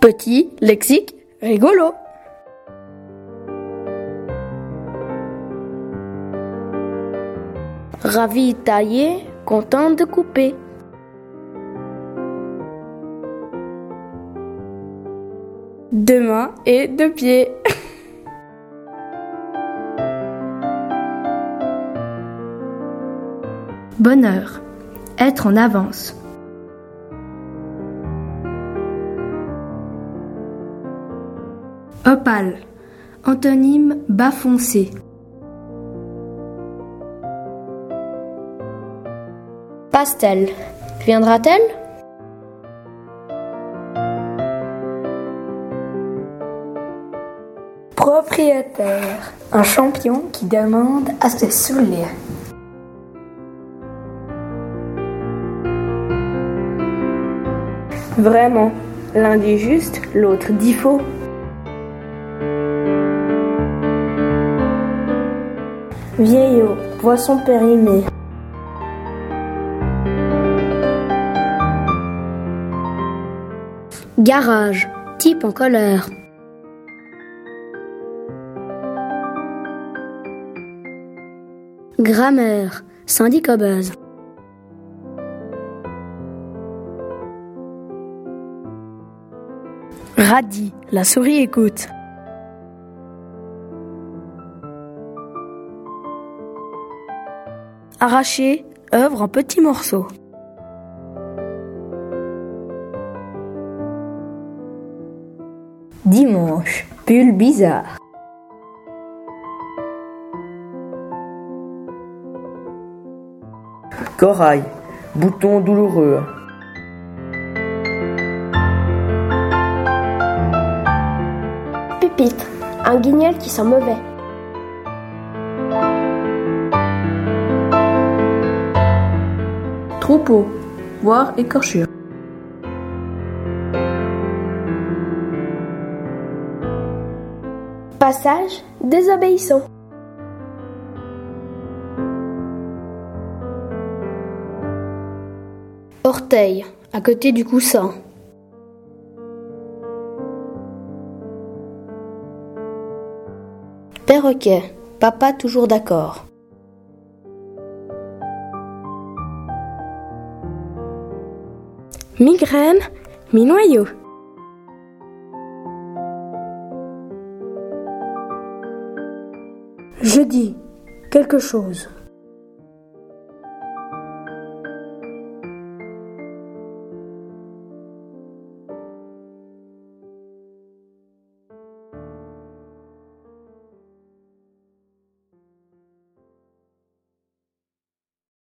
Petit, lexique, rigolo. Ravi taillé, content de couper. Deux mains et deux pieds. Bonheur. Être en avance. Opale. Antonyme bas foncé. Pastel. Viendra-t-elle? Propriétaire. Un champion qui demande à se saouler. Vraiment. L'un dit juste, l'autre dit faux. Vieillot. Poisson périmé. Garage. Type en colère. Grammaire. Sandy Cobuz. Radis. La souris écoute. Arraché. Œuvre en petits morceaux. Dimanche. Pull bizarre. Corail, bouton douloureux. Pupitre. Un guignol qui sent mauvais. Troupeau. Voir écorchure. Passage désobéissant. Orteil. À côté du coussin. Perroquet. Papa toujours d'accord. Migraine. Mi-noyau. Je dis quelque chose.